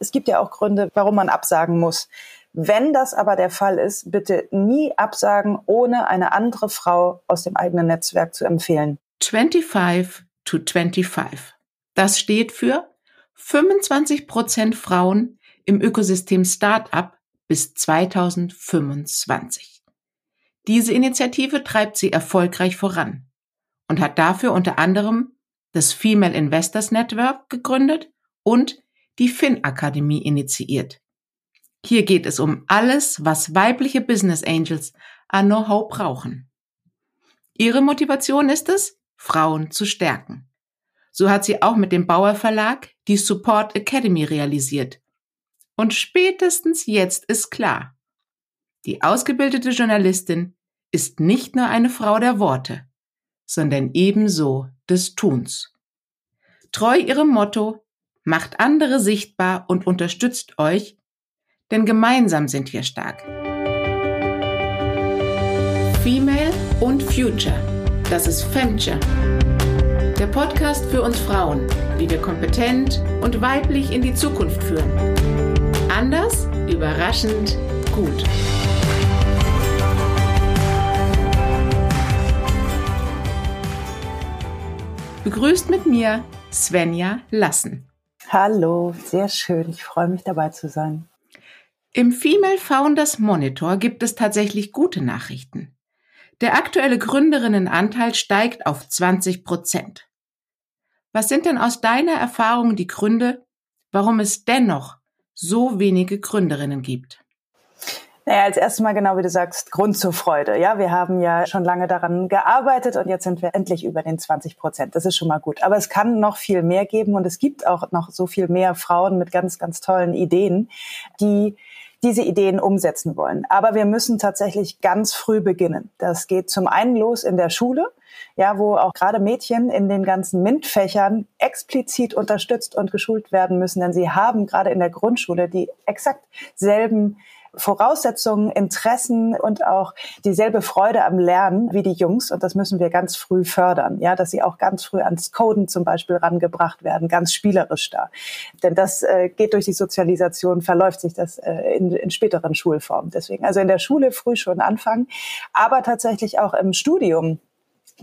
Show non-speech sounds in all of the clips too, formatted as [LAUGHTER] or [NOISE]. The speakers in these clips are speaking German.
Es gibt ja auch Gründe, warum man absagen muss. Wenn das aber der Fall ist, bitte nie absagen, ohne eine andere Frau aus dem eigenen Netzwerk zu empfehlen. 25 to 25. Das steht für 25 Prozent Frauen im Ökosystem Startup bis 2025. Diese Initiative treibt sie erfolgreich voran und hat dafür unter anderem das Female Investors Network gegründet und die Fin Akademie initiiert. Hier geht es um alles, was weibliche Business Angels an Know-how brauchen. Ihre Motivation ist es, Frauen zu stärken. So hat sie auch mit dem Bauer Verlag die Support Academy realisiert. Und spätestens jetzt ist klar, die ausgebildete Journalistin ist nicht nur eine Frau der Worte, sondern ebenso des Tuns. Treu ihrem Motto, macht andere sichtbar und unterstützt euch, denn gemeinsam sind wir stark. Female und Future, das ist Femture. Der Podcast für uns Frauen, wie wir kompetent und weiblich in die Zukunft führen. Anders, überraschend, gut. Begrüßt mit mir Svenja Lassen. Hallo, sehr schön. Ich freue mich dabei zu sein. Im Female Founders Monitor gibt es tatsächlich gute Nachrichten. Der aktuelle Gründerinnenanteil steigt auf 20 Prozent. Was sind denn aus deiner Erfahrung die Gründe, warum es dennoch so wenige Gründerinnen gibt? Naja, als erstes Mal genau wie du sagst, Grund zur Freude. Ja, wir haben ja schon lange daran gearbeitet und jetzt sind wir endlich über den 20 Prozent. Das ist schon mal gut. Aber es kann noch viel mehr geben und es gibt auch noch so viel mehr Frauen mit ganz, ganz tollen Ideen, die diese Ideen umsetzen wollen. Aber wir müssen tatsächlich ganz früh beginnen. Das geht zum einen los in der Schule, ja, wo auch gerade Mädchen in den ganzen MINT-Fächern explizit unterstützt und geschult werden müssen, denn sie haben gerade in der Grundschule die exakt selben Voraussetzungen, Interessen und auch dieselbe Freude am Lernen wie die Jungs. Und das müssen wir ganz früh fördern, ja, dass sie auch ganz früh ans Coden zum Beispiel rangebracht werden, ganz spielerisch da. Denn das äh, geht durch die Sozialisation, verläuft sich das äh, in, in späteren Schulformen. Deswegen also in der Schule früh schon anfangen, aber tatsächlich auch im Studium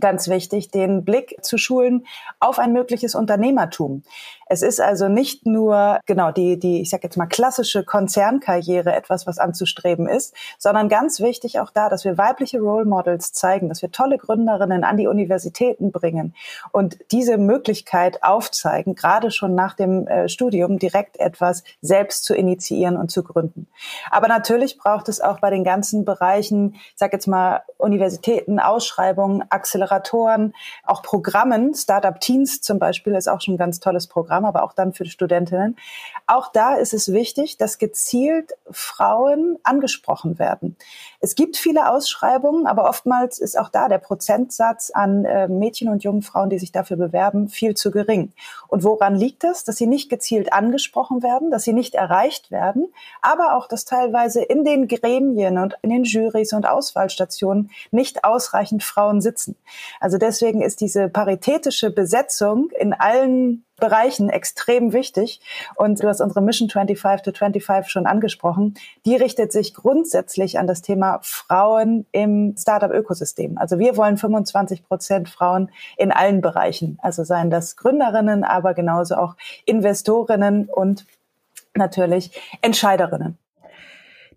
ganz wichtig, den Blick zu schulen auf ein mögliches Unternehmertum. Es ist also nicht nur genau die die ich sage jetzt mal klassische Konzernkarriere etwas, was anzustreben ist, sondern ganz wichtig auch da, dass wir weibliche Role Models zeigen, dass wir tolle Gründerinnen an die Universitäten bringen und diese Möglichkeit aufzeigen, gerade schon nach dem äh, Studium direkt etwas selbst zu initiieren und zu gründen. Aber natürlich braucht es auch bei den ganzen Bereichen, ich sage jetzt mal Universitäten, Ausschreibungen, Acceleratoren, auch Programmen, Startup Teens zum Beispiel ist auch schon ein ganz tolles Programm aber auch dann für die Studentinnen. Auch da ist es wichtig, dass gezielt Frauen angesprochen werden. Es gibt viele Ausschreibungen, aber oftmals ist auch da der Prozentsatz an äh, Mädchen und jungen Frauen, die sich dafür bewerben, viel zu gering. Und woran liegt das? Dass sie nicht gezielt angesprochen werden, dass sie nicht erreicht werden, aber auch, dass teilweise in den Gremien und in den Jurys und Auswahlstationen nicht ausreichend Frauen sitzen. Also deswegen ist diese paritätische Besetzung in allen Bereichen extrem wichtig. Und du hast unsere Mission 25 to 25 schon angesprochen. Die richtet sich grundsätzlich an das Thema Frauen im Startup-Ökosystem. Also wir wollen 25 Prozent Frauen in allen Bereichen. Also seien das Gründerinnen, aber genauso auch Investorinnen und natürlich Entscheiderinnen.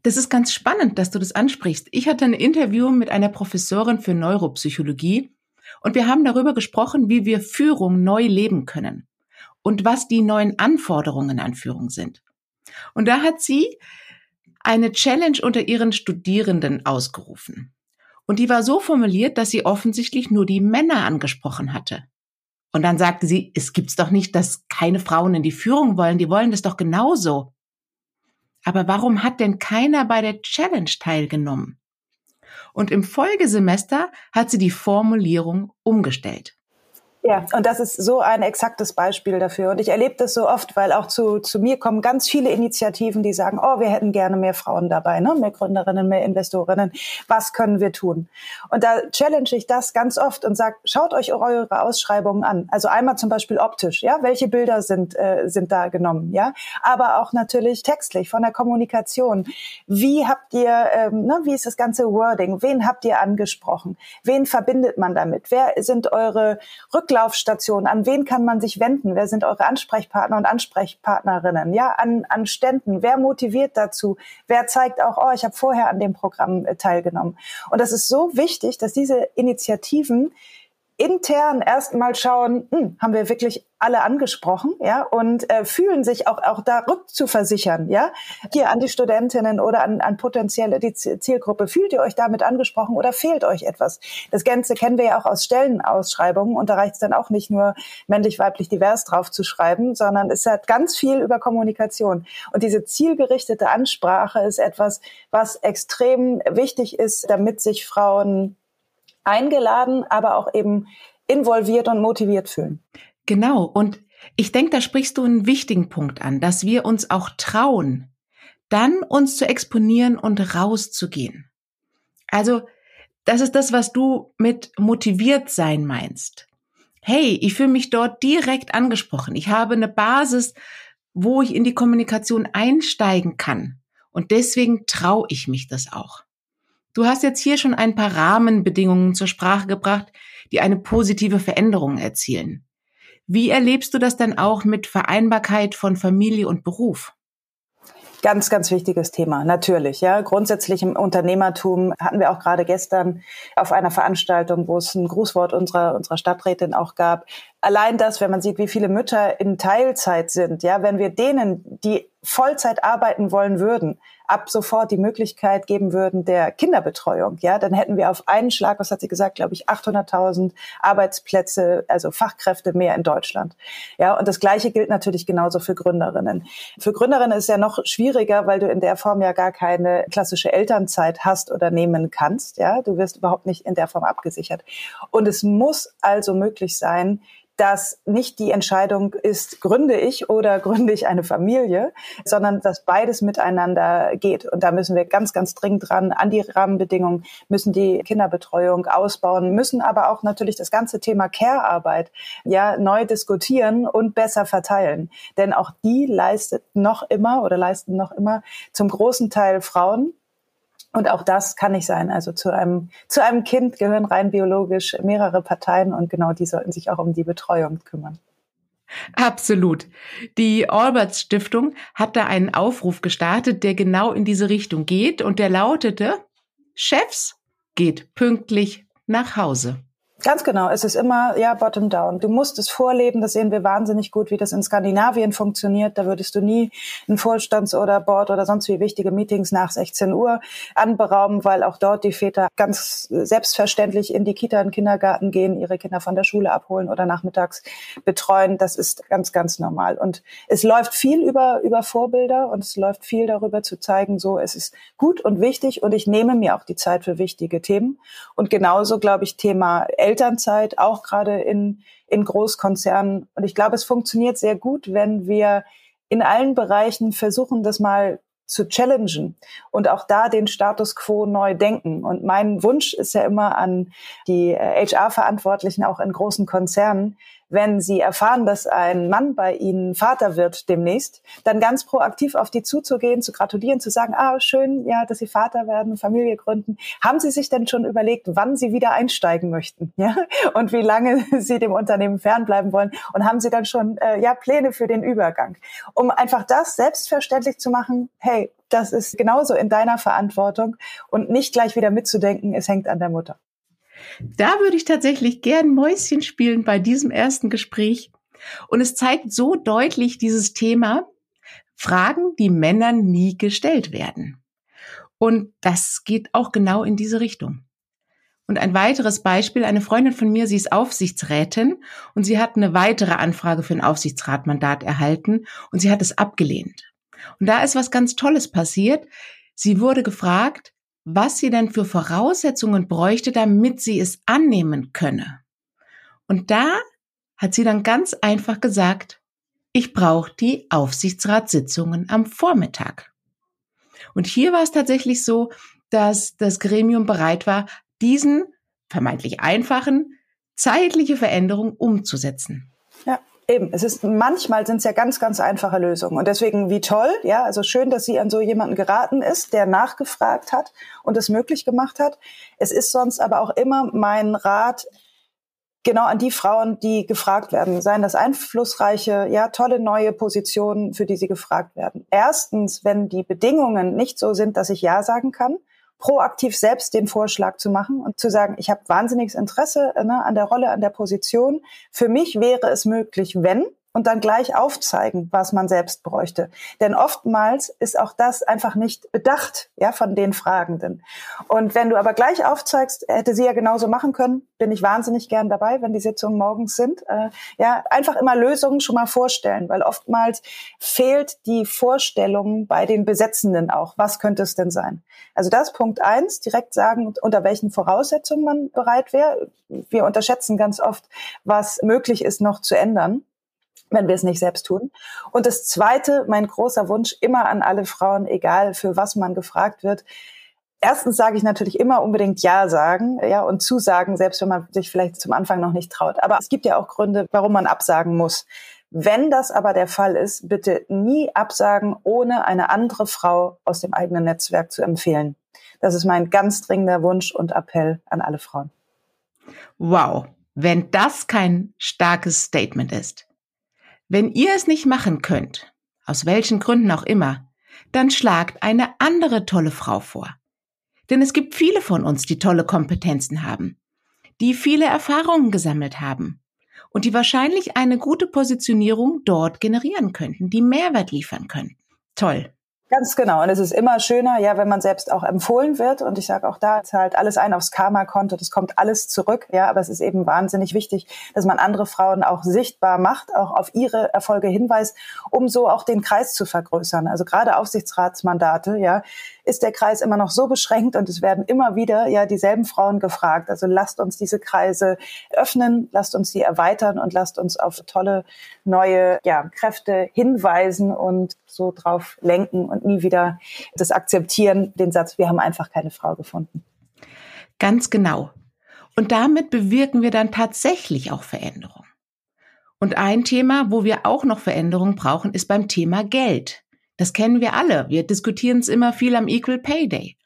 Das ist ganz spannend, dass du das ansprichst. Ich hatte ein Interview mit einer Professorin für Neuropsychologie und wir haben darüber gesprochen, wie wir Führung neu leben können und was die neuen Anforderungen an Führung sind. Und da hat sie eine Challenge unter ihren Studierenden ausgerufen. Und die war so formuliert, dass sie offensichtlich nur die Männer angesprochen hatte. Und dann sagte sie, es gibt's doch nicht, dass keine Frauen in die Führung wollen, die wollen das doch genauso. Aber warum hat denn keiner bei der Challenge teilgenommen? Und im Folgesemester hat sie die Formulierung umgestellt. Ja, und das ist so ein exaktes Beispiel dafür. Und ich erlebe das so oft, weil auch zu, zu mir kommen ganz viele Initiativen, die sagen, oh, wir hätten gerne mehr Frauen dabei, ne? mehr Gründerinnen, mehr Investorinnen. Was können wir tun? Und da challenge ich das ganz oft und sage, schaut euch eure Ausschreibungen an. Also einmal zum Beispiel optisch, ja, welche Bilder sind, äh, sind da genommen, ja, aber auch natürlich textlich von der Kommunikation. Wie habt ihr, ähm, ne, wie ist das ganze Wording? Wen habt ihr angesprochen? Wen verbindet man damit? Wer sind eure Rück Rücklaufstation? An wen kann man sich wenden? Wer sind eure Ansprechpartner und Ansprechpartnerinnen? Ja, an, an Ständen. Wer motiviert dazu? Wer zeigt auch, oh, ich habe vorher an dem Programm äh, teilgenommen? Und das ist so wichtig, dass diese Initiativen intern erstmal schauen, hm, haben wir wirklich alle angesprochen, ja, und äh, fühlen sich auch auch da rückzuversichern, ja, hier an die Studentinnen oder an, an potenzielle die Zielgruppe, fühlt ihr euch damit angesprochen oder fehlt euch etwas? Das Ganze kennen wir ja auch aus Stellenausschreibungen und da reicht es dann auch nicht nur männlich, weiblich, divers drauf zu schreiben, sondern es hat ganz viel über Kommunikation und diese zielgerichtete Ansprache ist etwas, was extrem wichtig ist, damit sich Frauen eingeladen, aber auch eben involviert und motiviert fühlen. Genau. Und ich denke, da sprichst du einen wichtigen Punkt an, dass wir uns auch trauen, dann uns zu exponieren und rauszugehen. Also, das ist das, was du mit motiviert sein meinst. Hey, ich fühle mich dort direkt angesprochen. Ich habe eine Basis, wo ich in die Kommunikation einsteigen kann. Und deswegen traue ich mich das auch. Du hast jetzt hier schon ein paar Rahmenbedingungen zur Sprache gebracht, die eine positive Veränderung erzielen. Wie erlebst du das dann auch mit Vereinbarkeit von Familie und Beruf? Ganz, ganz wichtiges Thema, natürlich. Ja, grundsätzlich im Unternehmertum hatten wir auch gerade gestern auf einer Veranstaltung, wo es ein Grußwort unserer unserer Stadträtin auch gab. Allein das, wenn man sieht, wie viele Mütter in Teilzeit sind, ja, wenn wir denen, die Vollzeit arbeiten wollen würden, ab sofort die Möglichkeit geben würden der Kinderbetreuung, ja, dann hätten wir auf einen Schlag, was hat sie gesagt, glaube ich, 800.000 Arbeitsplätze, also Fachkräfte mehr in Deutschland. Ja, und das Gleiche gilt natürlich genauso für Gründerinnen. Für Gründerinnen ist es ja noch schwieriger, weil du in der Form ja gar keine klassische Elternzeit hast oder nehmen kannst. Ja, du wirst überhaupt nicht in der Form abgesichert. Und es muss also möglich sein, dass nicht die Entscheidung ist, gründe ich oder gründe ich eine Familie, sondern dass beides miteinander geht. Und da müssen wir ganz, ganz dringend dran an die Rahmenbedingungen, müssen die Kinderbetreuung ausbauen, müssen aber auch natürlich das ganze Thema Care-Arbeit ja neu diskutieren und besser verteilen. Denn auch die leistet noch immer oder leisten noch immer zum großen Teil Frauen. Und auch das kann nicht sein. Also zu einem, zu einem Kind gehören rein biologisch mehrere Parteien und genau die sollten sich auch um die Betreuung kümmern. Absolut. Die Alberts Stiftung hat da einen Aufruf gestartet, der genau in diese Richtung geht und der lautete, Chefs geht pünktlich nach Hause. Ganz genau. Es ist immer, ja, bottom down. Du musst es vorleben. Das sehen wir wahnsinnig gut, wie das in Skandinavien funktioniert. Da würdest du nie ein Vorstands- oder Board oder sonst wie wichtige Meetings nach 16 Uhr anberauben, weil auch dort die Väter ganz selbstverständlich in die Kita, in den Kindergarten gehen, ihre Kinder von der Schule abholen oder nachmittags betreuen. Das ist ganz, ganz normal. Und es läuft viel über, über Vorbilder und es läuft viel darüber zu zeigen, so, es ist gut und wichtig und ich nehme mir auch die Zeit für wichtige Themen. Und genauso, glaube ich, Thema Elternzeit, auch gerade in, in Großkonzernen. Und ich glaube, es funktioniert sehr gut, wenn wir in allen Bereichen versuchen, das mal zu challengen und auch da den Status quo neu denken. Und mein Wunsch ist ja immer an die HR-Verantwortlichen auch in großen Konzernen, wenn sie erfahren, dass ein Mann bei ihnen Vater wird demnächst, dann ganz proaktiv auf die zuzugehen, zu gratulieren, zu sagen, ah, schön, ja, dass sie Vater werden, Familie gründen. Haben Sie sich denn schon überlegt, wann Sie wieder einsteigen möchten, [LAUGHS] ja? Und wie lange [LAUGHS] Sie dem Unternehmen fernbleiben wollen? Und haben Sie dann schon, äh, ja, Pläne für den Übergang? Um einfach das selbstverständlich zu machen, hey, das ist genauso in deiner Verantwortung und nicht gleich wieder mitzudenken, es hängt an der Mutter. Da würde ich tatsächlich gern Mäuschen spielen bei diesem ersten Gespräch. Und es zeigt so deutlich dieses Thema Fragen, die Männern nie gestellt werden. Und das geht auch genau in diese Richtung. Und ein weiteres Beispiel, eine Freundin von mir, sie ist Aufsichtsrätin und sie hat eine weitere Anfrage für ein Aufsichtsratmandat erhalten und sie hat es abgelehnt. Und da ist was ganz Tolles passiert. Sie wurde gefragt, was sie denn für Voraussetzungen bräuchte, damit sie es annehmen könne. Und da hat sie dann ganz einfach gesagt, ich brauche die Aufsichtsratssitzungen am Vormittag. Und hier war es tatsächlich so, dass das Gremium bereit war, diesen vermeintlich einfachen zeitliche Veränderung umzusetzen. Ja. Eben, es ist manchmal sind es ja ganz, ganz einfache Lösungen. Und deswegen wie toll, ja, also schön, dass sie an so jemanden geraten ist, der nachgefragt hat und es möglich gemacht hat. Es ist sonst aber auch immer mein Rat, genau an die Frauen, die gefragt werden, seien das einflussreiche, ja, tolle neue Positionen, für die sie gefragt werden. Erstens, wenn die Bedingungen nicht so sind, dass ich Ja sagen kann, proaktiv selbst den Vorschlag zu machen und zu sagen, ich habe wahnsinniges Interesse ne, an der Rolle, an der Position. Für mich wäre es möglich, wenn, und dann gleich aufzeigen, was man selbst bräuchte. Denn oftmals ist auch das einfach nicht bedacht, ja, von den Fragenden. Und wenn du aber gleich aufzeigst, hätte sie ja genauso machen können, bin ich wahnsinnig gern dabei, wenn die Sitzungen morgens sind. Äh, ja, einfach immer Lösungen schon mal vorstellen, weil oftmals fehlt die Vorstellung bei den Besetzenden auch. Was könnte es denn sein? Also das Punkt eins, direkt sagen, unter welchen Voraussetzungen man bereit wäre. Wir unterschätzen ganz oft, was möglich ist, noch zu ändern wenn wir es nicht selbst tun. Und das Zweite, mein großer Wunsch immer an alle Frauen, egal für was man gefragt wird. Erstens sage ich natürlich immer unbedingt Ja sagen, ja, und zusagen, selbst wenn man sich vielleicht zum Anfang noch nicht traut. Aber es gibt ja auch Gründe, warum man absagen muss. Wenn das aber der Fall ist, bitte nie absagen, ohne eine andere Frau aus dem eigenen Netzwerk zu empfehlen. Das ist mein ganz dringender Wunsch und Appell an alle Frauen. Wow, wenn das kein starkes Statement ist. Wenn ihr es nicht machen könnt, aus welchen Gründen auch immer, dann schlagt eine andere tolle Frau vor. Denn es gibt viele von uns, die tolle Kompetenzen haben, die viele Erfahrungen gesammelt haben und die wahrscheinlich eine gute Positionierung dort generieren könnten, die Mehrwert liefern können. Toll. Ganz genau. Und es ist immer schöner, ja, wenn man selbst auch empfohlen wird. Und ich sage auch da zahlt alles ein aufs Karma-Konto. Das kommt alles zurück. Ja, aber es ist eben wahnsinnig wichtig, dass man andere Frauen auch sichtbar macht, auch auf ihre Erfolge hinweist, um so auch den Kreis zu vergrößern. Also gerade Aufsichtsratsmandate, ja, ist der Kreis immer noch so beschränkt und es werden immer wieder ja dieselben Frauen gefragt. Also lasst uns diese Kreise öffnen, lasst uns sie erweitern und lasst uns auf tolle neue ja, Kräfte hinweisen und so drauf lenken und nie wieder das akzeptieren, den Satz, wir haben einfach keine Frau gefunden. Ganz genau. Und damit bewirken wir dann tatsächlich auch Veränderung. Und ein Thema, wo wir auch noch Veränderung brauchen, ist beim Thema Geld. Das kennen wir alle. Wir diskutieren es immer viel am Equal Pay Day.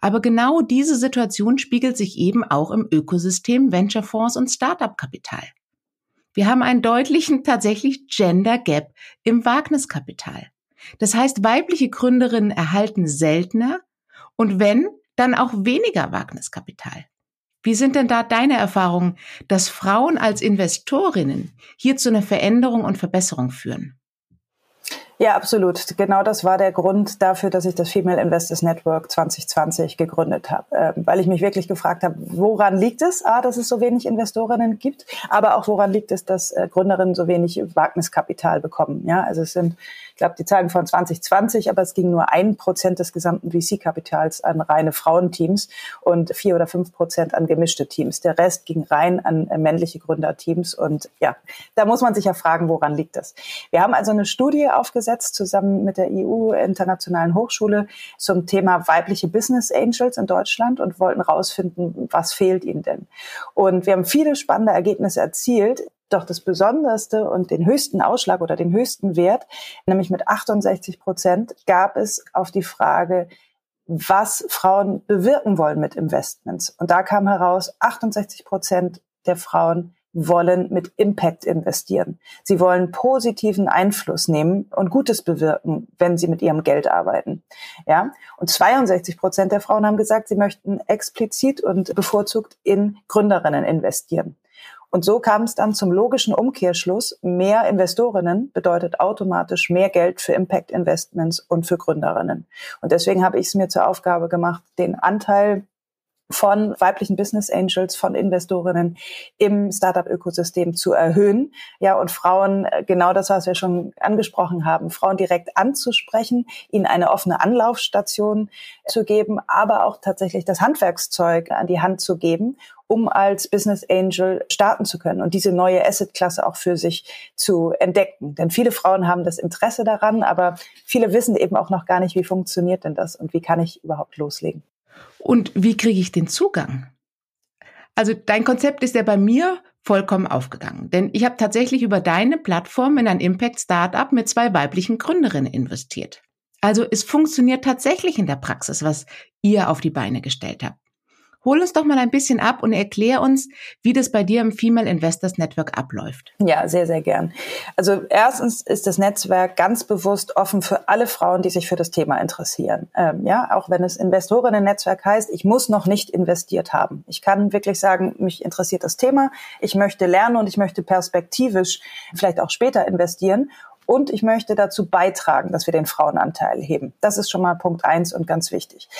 Aber genau diese Situation spiegelt sich eben auch im Ökosystem Venture-Fonds und Startup-Kapital. Wir haben einen deutlichen tatsächlich Gender Gap im Wagniskapital. Das heißt, weibliche Gründerinnen erhalten seltener und wenn, dann auch weniger Wagniskapital. Wie sind denn da deine Erfahrungen, dass Frauen als Investorinnen hier zu einer Veränderung und Verbesserung führen? Ja, absolut. Genau das war der Grund dafür, dass ich das Female Investors Network 2020 gegründet habe, äh, weil ich mich wirklich gefragt habe, woran liegt es, a, dass es so wenig Investorinnen gibt, aber auch woran liegt es, dass äh, Gründerinnen so wenig Wagniskapital bekommen. Ja, also es sind glaube, die Zahlen von 2020, aber es ging nur ein Prozent des gesamten VC-Kapitals an reine Frauenteams und vier oder fünf Prozent an gemischte Teams. Der Rest ging rein an äh, männliche Gründerteams und ja, da muss man sich ja fragen, woran liegt das? Wir haben also eine Studie aufgesetzt zusammen mit der EU Internationalen Hochschule zum Thema weibliche Business Angels in Deutschland und wollten rausfinden, was fehlt ihnen denn? Und wir haben viele spannende Ergebnisse erzielt. Doch das Besonderste und den höchsten Ausschlag oder den höchsten Wert, nämlich mit 68 Prozent, gab es auf die Frage, was Frauen bewirken wollen mit Investments. Und da kam heraus, 68 Prozent der Frauen wollen mit Impact investieren. Sie wollen positiven Einfluss nehmen und Gutes bewirken, wenn sie mit ihrem Geld arbeiten. Ja, und 62 Prozent der Frauen haben gesagt, sie möchten explizit und bevorzugt in Gründerinnen investieren. Und so kam es dann zum logischen Umkehrschluss, mehr Investorinnen bedeutet automatisch mehr Geld für Impact Investments und für Gründerinnen. Und deswegen habe ich es mir zur Aufgabe gemacht, den Anteil von weiblichen Business Angels, von Investorinnen im Startup-Ökosystem zu erhöhen. Ja, und Frauen, äh, genau das, was wir schon angesprochen haben, Frauen direkt anzusprechen, ihnen eine offene Anlaufstation zu geben, aber auch tatsächlich das Handwerkszeug an die Hand zu geben, um als Business Angel starten zu können und diese neue Asset-Klasse auch für sich zu entdecken. Denn viele Frauen haben das Interesse daran, aber viele wissen eben auch noch gar nicht, wie funktioniert denn das und wie kann ich überhaupt loslegen. Und wie kriege ich den Zugang? Also dein Konzept ist ja bei mir vollkommen aufgegangen, denn ich habe tatsächlich über deine Plattform in ein Impact Startup mit zwei weiblichen Gründerinnen investiert. Also es funktioniert tatsächlich in der Praxis, was ihr auf die Beine gestellt habt. Hol uns doch mal ein bisschen ab und erklär uns, wie das bei dir im Female Investors Network abläuft. Ja, sehr, sehr gern. Also erstens ist das Netzwerk ganz bewusst offen für alle Frauen, die sich für das Thema interessieren. Ähm, ja, auch wenn es Investorinnen-Netzwerk heißt, ich muss noch nicht investiert haben. Ich kann wirklich sagen, mich interessiert das Thema, ich möchte lernen und ich möchte perspektivisch vielleicht auch später investieren und ich möchte dazu beitragen, dass wir den Frauenanteil heben. Das ist schon mal Punkt eins und ganz wichtig.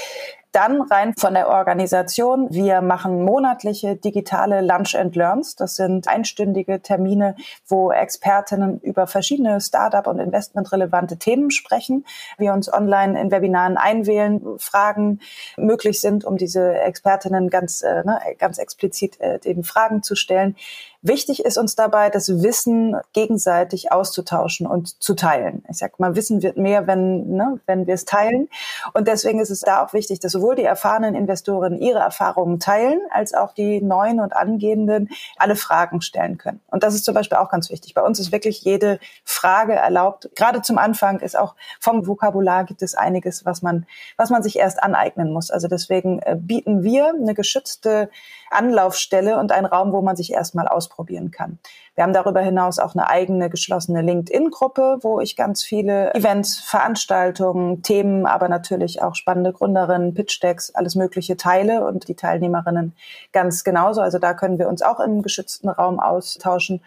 Dann rein von der Organisation. Wir machen monatliche digitale Lunch and Learns. Das sind einstündige Termine, wo Expertinnen über verschiedene Startup- und investmentrelevante Themen sprechen. Wir uns online in Webinaren einwählen, Fragen möglich sind, um diese Expertinnen ganz, äh, ne, ganz explizit äh, den Fragen zu stellen. Wichtig ist uns dabei, das Wissen gegenseitig auszutauschen und zu teilen. Ich sag mal, Wissen wird mehr, wenn, ne, wenn wir es teilen. Und deswegen ist es da auch wichtig, dass sowohl die erfahrenen Investoren ihre Erfahrungen teilen, als auch die neuen und angehenden alle Fragen stellen können. Und das ist zum Beispiel auch ganz wichtig. Bei uns ist wirklich jede Frage erlaubt. Gerade zum Anfang ist auch vom Vokabular gibt es einiges, was man, was man sich erst aneignen muss. Also deswegen äh, bieten wir eine geschützte Anlaufstelle und einen Raum, wo man sich erstmal aus ausprobieren kann. Wir haben darüber hinaus auch eine eigene geschlossene LinkedIn-Gruppe, wo ich ganz viele Events, Veranstaltungen, Themen, aber natürlich auch spannende Gründerinnen, Pitch-Decks, alles Mögliche teile und die Teilnehmerinnen ganz genauso. Also da können wir uns auch im geschützten Raum austauschen.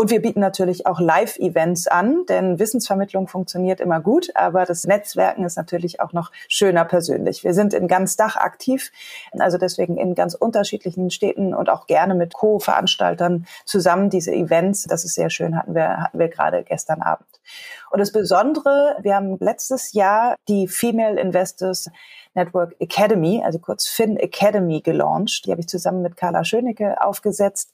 Und wir bieten natürlich auch Live-Events an, denn Wissensvermittlung funktioniert immer gut, aber das Netzwerken ist natürlich auch noch schöner persönlich. Wir sind in ganz Dach aktiv, also deswegen in ganz unterschiedlichen Städten und auch gerne mit Co-Veranstaltern zusammen diese Events. Das ist sehr schön, hatten wir, hatten wir gerade gestern Abend. Und das Besondere, wir haben letztes Jahr die Female Investors Network Academy, also kurz Fin Academy gelauncht. Die habe ich zusammen mit Carla Schönecke aufgesetzt,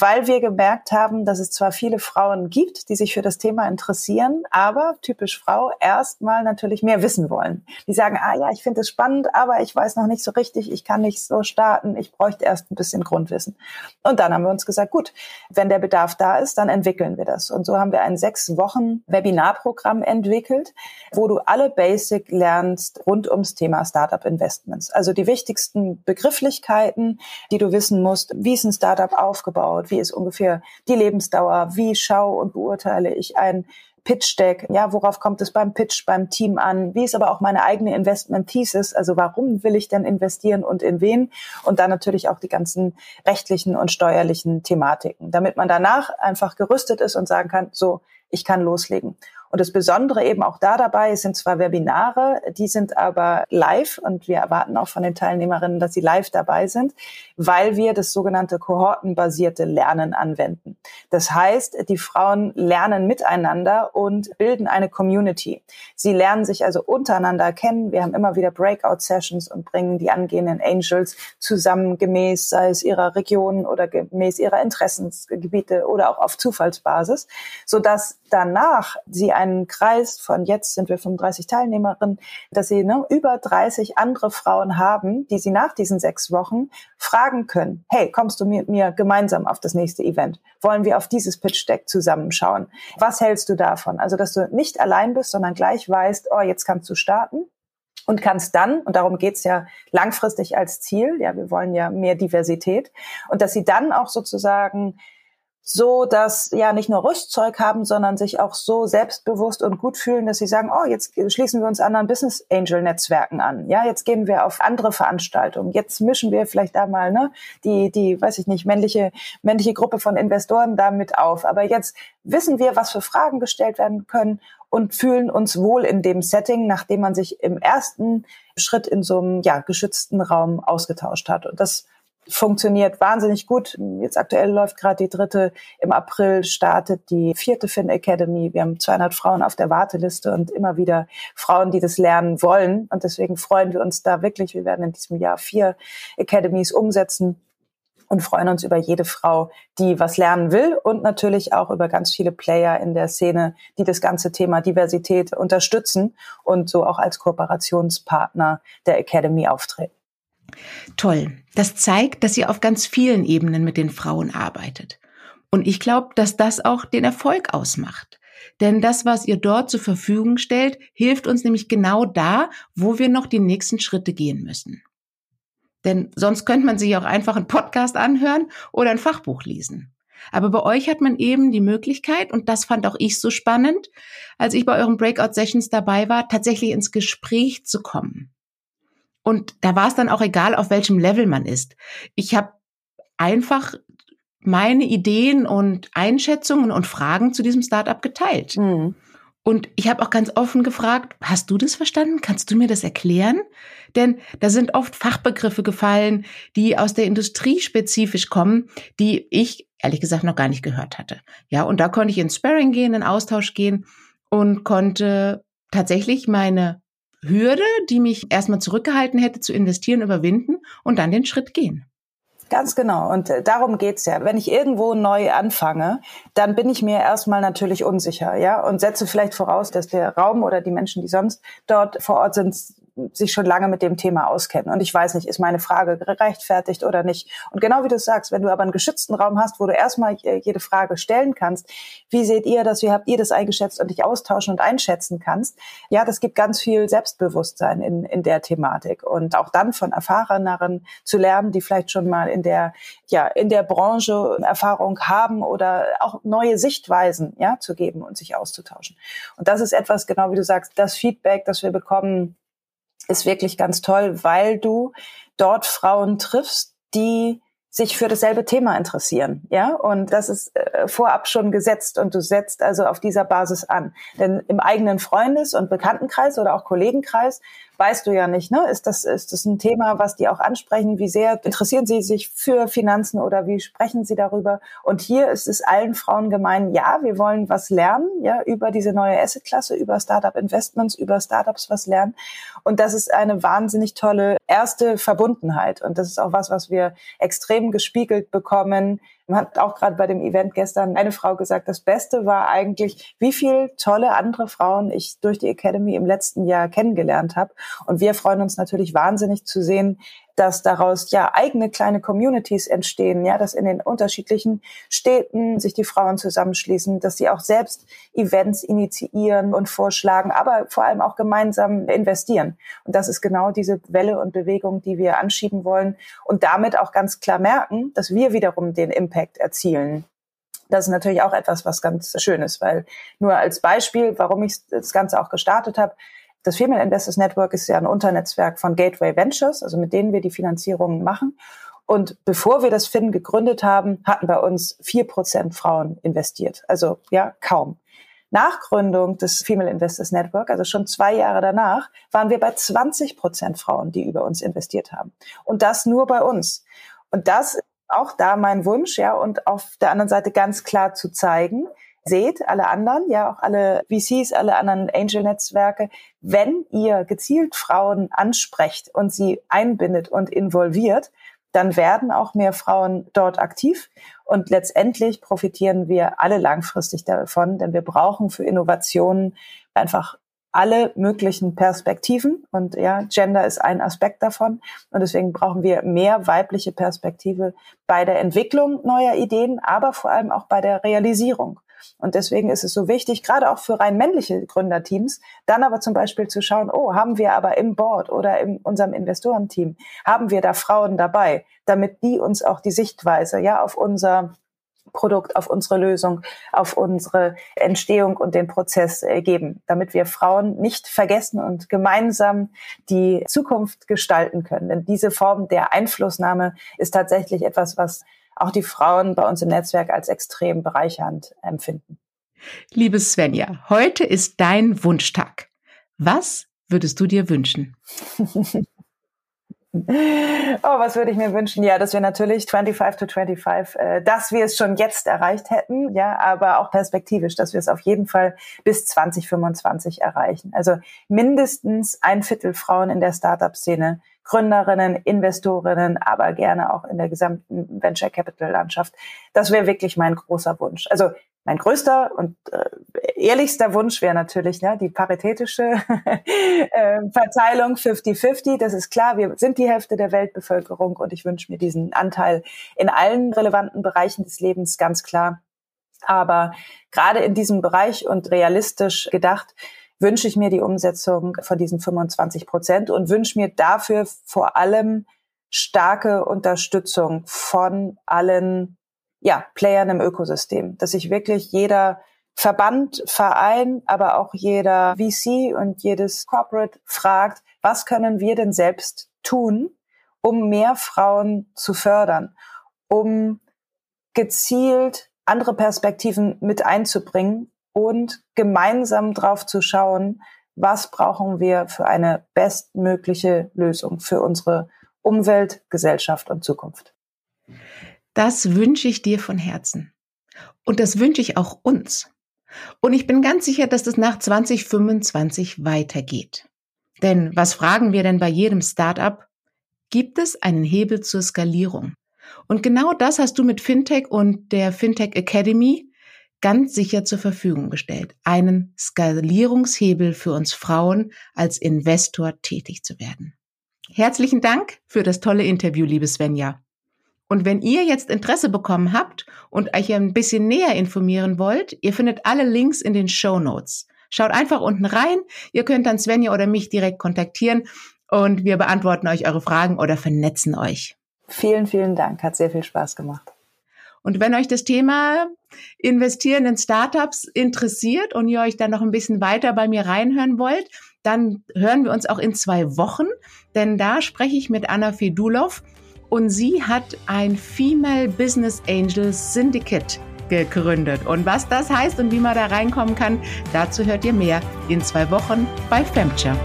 weil wir gemerkt haben, dass es zwar viele Frauen gibt, die sich für das Thema interessieren, aber typisch Frau erstmal natürlich mehr wissen wollen. Die sagen, ah ja, ich finde es spannend, aber ich weiß noch nicht so richtig, ich kann nicht so starten, ich bräuchte erst ein bisschen Grundwissen. Und dann haben wir uns gesagt, gut, wenn der Bedarf da ist, dann entwickeln wir das. Und so haben wir ein sechs Wochen Webinarprogramm entwickelt, wo du alle Basic lernst rund ums Thema Startup Investments. Also die wichtigsten Begrifflichkeiten, die du wissen musst. Wie ist ein Startup aufgebaut? Wie ist ungefähr die Lebensdauer? Wie schaue und beurteile ich ein Pitch Deck, ja, worauf kommt es beim Pitch, beim Team an? Wie ist aber auch meine eigene Investment Thesis? Also warum will ich denn investieren und in wen? Und dann natürlich auch die ganzen rechtlichen und steuerlichen Thematiken, damit man danach einfach gerüstet ist und sagen kann, so, ich kann loslegen. Und das Besondere eben auch da dabei sind zwar Webinare, die sind aber live und wir erwarten auch von den Teilnehmerinnen, dass sie live dabei sind, weil wir das sogenannte kohortenbasierte Lernen anwenden. Das heißt, die Frauen lernen miteinander und bilden eine Community. Sie lernen sich also untereinander kennen. Wir haben immer wieder Breakout-Sessions und bringen die angehenden Angels zusammen gemäß, sei es ihrer Region oder gemäß ihrer Interessensgebiete oder auch auf Zufallsbasis, sodass danach sie einen Kreis von jetzt sind wir 35 Teilnehmerinnen, dass sie ne, über 30 andere Frauen haben, die sie nach diesen sechs Wochen fragen können. Hey, kommst du mit mir gemeinsam auf das nächste Event? Wollen wir auf dieses Pitch Deck zusammenschauen? Was hältst du davon? Also, dass du nicht allein bist, sondern gleich weißt, oh, jetzt kannst du starten und kannst dann, und darum geht's ja langfristig als Ziel, ja, wir wollen ja mehr Diversität, und dass sie dann auch sozusagen so, dass ja nicht nur Rüstzeug haben, sondern sich auch so selbstbewusst und gut fühlen, dass sie sagen, oh, jetzt schließen wir uns anderen Business Angel Netzwerken an. Ja, jetzt gehen wir auf andere Veranstaltungen. Jetzt mischen wir vielleicht da mal, ne, die, die, weiß ich nicht, männliche, männliche Gruppe von Investoren damit auf. Aber jetzt wissen wir, was für Fragen gestellt werden können und fühlen uns wohl in dem Setting, nachdem man sich im ersten Schritt in so einem ja, geschützten Raum ausgetauscht hat. Und das funktioniert wahnsinnig gut. Jetzt aktuell läuft gerade die dritte. Im April startet die vierte Fin Academy. Wir haben 200 Frauen auf der Warteliste und immer wieder Frauen, die das lernen wollen. Und deswegen freuen wir uns da wirklich. Wir werden in diesem Jahr vier Academies umsetzen und freuen uns über jede Frau, die was lernen will und natürlich auch über ganz viele Player in der Szene, die das ganze Thema Diversität unterstützen und so auch als Kooperationspartner der Academy auftreten. Toll. Das zeigt, dass ihr auf ganz vielen Ebenen mit den Frauen arbeitet. Und ich glaube, dass das auch den Erfolg ausmacht. Denn das, was ihr dort zur Verfügung stellt, hilft uns nämlich genau da, wo wir noch die nächsten Schritte gehen müssen. Denn sonst könnte man sich auch einfach einen Podcast anhören oder ein Fachbuch lesen. Aber bei euch hat man eben die Möglichkeit, und das fand auch ich so spannend, als ich bei euren Breakout-Sessions dabei war, tatsächlich ins Gespräch zu kommen. Und da war es dann auch egal, auf welchem Level man ist. Ich habe einfach meine Ideen und Einschätzungen und Fragen zu diesem Startup geteilt. Mhm. Und ich habe auch ganz offen gefragt, hast du das verstanden? Kannst du mir das erklären? Denn da sind oft Fachbegriffe gefallen, die aus der Industrie spezifisch kommen, die ich ehrlich gesagt noch gar nicht gehört hatte. Ja, und da konnte ich ins Sparring gehen, in Austausch gehen und konnte tatsächlich meine Hürde, die mich erstmal zurückgehalten hätte zu investieren, überwinden und dann den Schritt gehen. Ganz genau. Und äh, darum geht's ja. Wenn ich irgendwo neu anfange, dann bin ich mir erstmal natürlich unsicher, ja, und setze vielleicht voraus, dass der Raum oder die Menschen, die sonst dort vor Ort sind, sich schon lange mit dem Thema auskennen. Und ich weiß nicht, ist meine Frage gerechtfertigt oder nicht. Und genau wie du sagst, wenn du aber einen geschützten Raum hast, wo du erstmal jede Frage stellen kannst, wie seht ihr das, wie habt ihr das eingeschätzt und dich austauschen und einschätzen kannst, ja, das gibt ganz viel Selbstbewusstsein in, in der Thematik. Und auch dann von Erfahreneren zu lernen, die vielleicht schon mal in der, ja, in der Branche Erfahrung haben oder auch neue Sichtweisen, ja, zu geben und sich auszutauschen. Und das ist etwas, genau wie du sagst, das Feedback, das wir bekommen, ist wirklich ganz toll, weil du dort Frauen triffst, die sich für dasselbe Thema interessieren, ja, und das ist äh, vorab schon gesetzt und du setzt also auf dieser Basis an. Denn im eigenen Freundes- und Bekanntenkreis oder auch Kollegenkreis weißt du ja nicht, ne? Ist das, ist das ein Thema, was die auch ansprechen? Wie sehr interessieren sie sich für Finanzen oder wie sprechen sie darüber? Und hier ist es allen Frauen gemein, ja, wir wollen was lernen, ja, über diese neue Assetklasse, über Startup Investments, über Startups was lernen. Und das ist eine wahnsinnig tolle erste Verbundenheit. Und das ist auch was, was wir extrem gespiegelt bekommen man hat auch gerade bei dem Event gestern eine Frau gesagt, das Beste war eigentlich, wie viel tolle andere Frauen ich durch die Academy im letzten Jahr kennengelernt habe. Und wir freuen uns natürlich wahnsinnig zu sehen, dass daraus ja eigene kleine Communities entstehen, ja, dass in den unterschiedlichen Städten sich die Frauen zusammenschließen, dass sie auch selbst Events initiieren und vorschlagen, aber vor allem auch gemeinsam investieren. Und das ist genau diese Welle und Bewegung, die wir anschieben wollen und damit auch ganz klar merken, dass wir wiederum den Impact erzielen. Das ist natürlich auch etwas, was ganz schön ist, weil nur als Beispiel, warum ich das Ganze auch gestartet habe, das Female Investors Network ist ja ein Unternetzwerk von Gateway Ventures, also mit denen wir die Finanzierungen machen. Und bevor wir das FIN gegründet haben, hatten bei uns vier Prozent Frauen investiert. Also ja, kaum. Nach Gründung des Female Investors Network, also schon zwei Jahre danach, waren wir bei 20 Prozent Frauen, die über uns investiert haben. Und das nur bei uns. Und das auch da mein Wunsch, ja, und auf der anderen Seite ganz klar zu zeigen, seht, alle anderen, ja auch alle VCs, alle anderen Angel-Netzwerke, wenn ihr gezielt Frauen ansprecht und sie einbindet und involviert, dann werden auch mehr Frauen dort aktiv. Und letztendlich profitieren wir alle langfristig davon, denn wir brauchen für Innovationen einfach alle möglichen Perspektiven. Und ja, Gender ist ein Aspekt davon. Und deswegen brauchen wir mehr weibliche Perspektive bei der Entwicklung neuer Ideen, aber vor allem auch bei der Realisierung. Und deswegen ist es so wichtig, gerade auch für rein männliche Gründerteams, dann aber zum Beispiel zu schauen, oh, haben wir aber im Board oder in unserem Investorenteam, haben wir da Frauen dabei, damit die uns auch die Sichtweise, ja, auf unser Produkt, auf unsere Lösung, auf unsere Entstehung und den Prozess äh, geben, damit wir Frauen nicht vergessen und gemeinsam die Zukunft gestalten können. Denn diese Form der Einflussnahme ist tatsächlich etwas, was auch die Frauen bei uns im Netzwerk als extrem bereichernd empfinden. Liebe Svenja, heute ist dein Wunschtag. Was würdest du dir wünschen? [LAUGHS] Oh, was würde ich mir wünschen? Ja, dass wir natürlich 25 to 25, äh, dass wir es schon jetzt erreicht hätten, ja, aber auch perspektivisch, dass wir es auf jeden Fall bis 2025 erreichen. Also mindestens ein Viertel Frauen in der Startup-Szene, Gründerinnen, Investorinnen, aber gerne auch in der gesamten Venture Capital Landschaft. Das wäre wirklich mein großer Wunsch. Also mein größter und äh, ehrlichster Wunsch wäre natürlich ne, die paritätische [LAUGHS] äh, Verteilung 50-50. Das ist klar, wir sind die Hälfte der Weltbevölkerung und ich wünsche mir diesen Anteil in allen relevanten Bereichen des Lebens ganz klar. Aber gerade in diesem Bereich und realistisch gedacht, wünsche ich mir die Umsetzung von diesen 25 Prozent und wünsche mir dafür vor allem starke Unterstützung von allen ja, Playern im Ökosystem, dass sich wirklich jeder Verband, Verein, aber auch jeder VC und jedes Corporate fragt, was können wir denn selbst tun, um mehr Frauen zu fördern, um gezielt andere Perspektiven mit einzubringen und gemeinsam drauf zu schauen, was brauchen wir für eine bestmögliche Lösung für unsere Umwelt, Gesellschaft und Zukunft. Das wünsche ich dir von Herzen. Und das wünsche ich auch uns. Und ich bin ganz sicher, dass das nach 2025 weitergeht. Denn was fragen wir denn bei jedem Startup? Gibt es einen Hebel zur Skalierung? Und genau das hast du mit Fintech und der Fintech Academy ganz sicher zur Verfügung gestellt. Einen Skalierungshebel für uns Frauen als Investor tätig zu werden. Herzlichen Dank für das tolle Interview, liebe Svenja. Und wenn ihr jetzt Interesse bekommen habt und euch ein bisschen näher informieren wollt, ihr findet alle Links in den Show Notes. Schaut einfach unten rein. Ihr könnt dann Svenja oder mich direkt kontaktieren und wir beantworten euch eure Fragen oder vernetzen euch. Vielen, vielen Dank. Hat sehr viel Spaß gemacht. Und wenn euch das Thema Investieren in Startups interessiert und ihr euch dann noch ein bisschen weiter bei mir reinhören wollt, dann hören wir uns auch in zwei Wochen, denn da spreche ich mit Anna Fedulov und sie hat ein Female Business Angels Syndicate gegründet. Und was das heißt und wie man da reinkommen kann, dazu hört ihr mehr in zwei Wochen bei Femture.